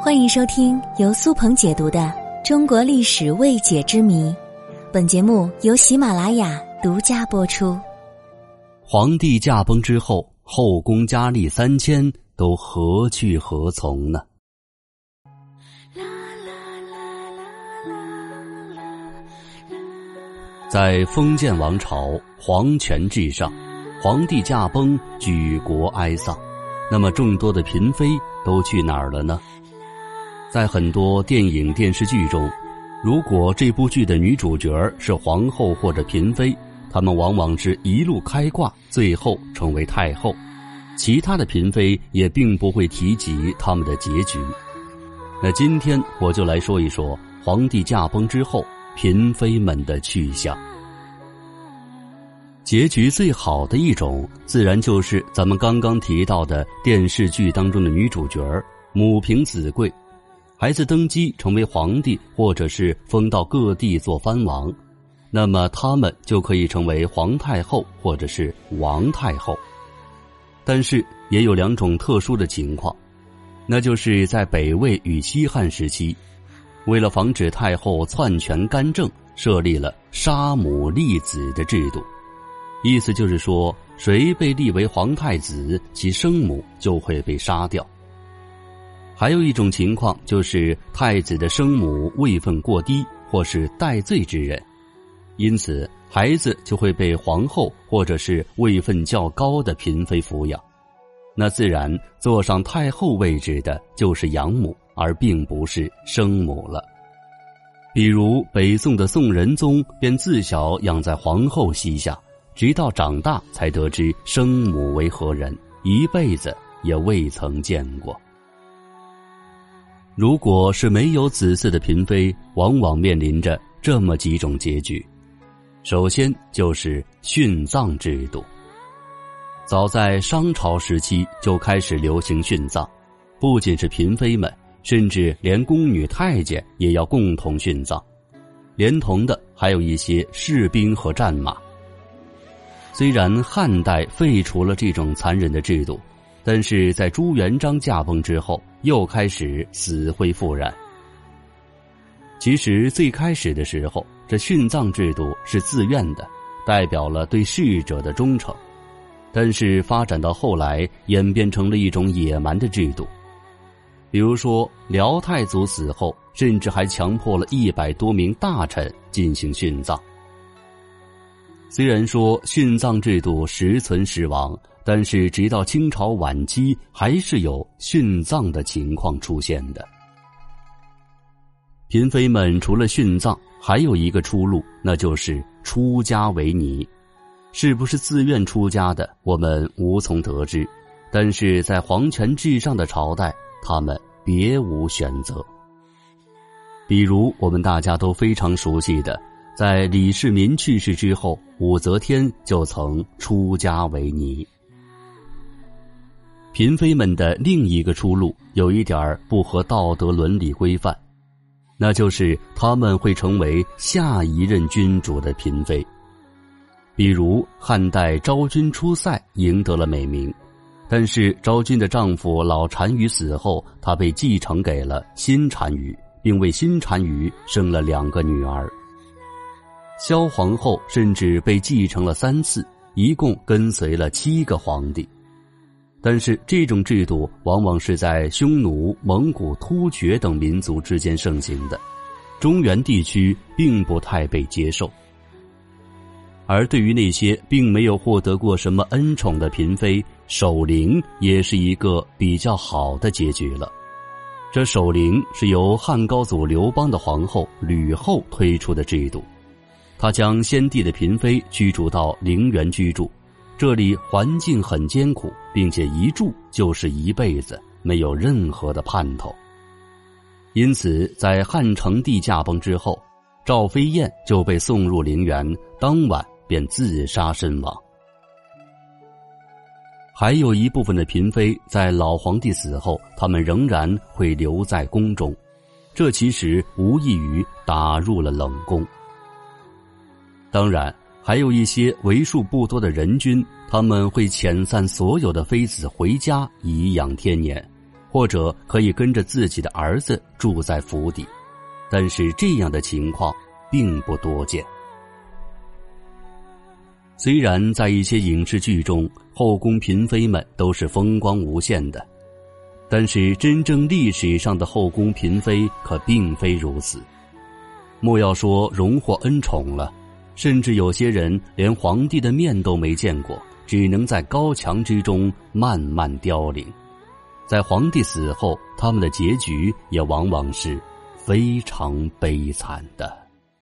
欢迎收听由苏鹏解读的《中国历史未解之谜》，本节目由喜马拉雅独家播出。皇帝驾崩之后，后宫佳丽三千都何去何从呢？在封建王朝，皇权至上，皇帝驾崩，举国哀丧。那么，众多的嫔妃都去哪儿了呢？在很多电影、电视剧中，如果这部剧的女主角是皇后或者嫔妃，她们往往是一路开挂，最后成为太后。其他的嫔妃也并不会提及他们的结局。那今天我就来说一说皇帝驾崩之后嫔妃们的去向。结局最好的一种，自然就是咱们刚刚提到的电视剧当中的女主角母凭子贵。孩子登基成为皇帝，或者是封到各地做藩王，那么他们就可以成为皇太后或者是王太后。但是也有两种特殊的情况，那就是在北魏与西汉时期，为了防止太后篡权干政，设立了杀母立子的制度，意思就是说，谁被立为皇太子，其生母就会被杀掉。还有一种情况就是太子的生母位分过低或是戴罪之人，因此孩子就会被皇后或者是位分较高的嫔妃抚养，那自然坐上太后位置的就是养母，而并不是生母了。比如北宋的宋仁宗便自小养在皇后膝下，直到长大才得知生母为何人，一辈子也未曾见过。如果是没有子嗣的嫔妃，往往面临着这么几种结局。首先就是殉葬制度。早在商朝时期就开始流行殉葬，不仅是嫔妃们，甚至连宫女太监也要共同殉葬，连同的还有一些士兵和战马。虽然汉代废除了这种残忍的制度。但是在朱元璋驾崩之后，又开始死灰复燃。其实最开始的时候，这殉葬制度是自愿的，代表了对逝者的忠诚。但是发展到后来，演变成了一种野蛮的制度。比如说，辽太祖死后，甚至还强迫了一百多名大臣进行殉葬。虽然说殉葬制度时存时亡。但是，直到清朝晚期，还是有殉葬的情况出现的。嫔妃们除了殉葬，还有一个出路，那就是出家为尼。是不是自愿出家的，我们无从得知。但是在皇权至上的朝代，他们别无选择。比如我们大家都非常熟悉的，在李世民去世之后，武则天就曾出家为尼。嫔妃们的另一个出路有一点不合道德伦理规范，那就是他们会成为下一任君主的嫔妃。比如汉代昭君出塞赢得了美名，但是昭君的丈夫老单于死后，她被继承给了新单于，并为新单于生了两个女儿。萧皇后甚至被继承了三次，一共跟随了七个皇帝。但是这种制度往往是在匈奴、蒙古、突厥等民族之间盛行的，中原地区并不太被接受。而对于那些并没有获得过什么恩宠的嫔妃，守陵也是一个比较好的结局了。这守灵是由汉高祖刘邦的皇后吕后推出的制度，他将先帝的嫔妃驱逐到陵园居住。这里环境很艰苦，并且一住就是一辈子，没有任何的盼头。因此，在汉成帝驾崩之后，赵飞燕就被送入陵园，当晚便自杀身亡。还有一部分的嫔妃在老皇帝死后，他们仍然会留在宫中，这其实无异于打入了冷宫。当然。还有一些为数不多的人君，他们会遣散所有的妃子回家颐养天年，或者可以跟着自己的儿子住在府邸，但是这样的情况并不多见。虽然在一些影视剧中，后宫嫔妃们都是风光无限的，但是真正历史上的后宫嫔妃可并非如此。莫要说荣获恩宠了，甚至有些人连皇帝的面都没见过，只能在高墙之中慢慢凋零。在皇帝死后，他们的结局也往往是非常悲惨的。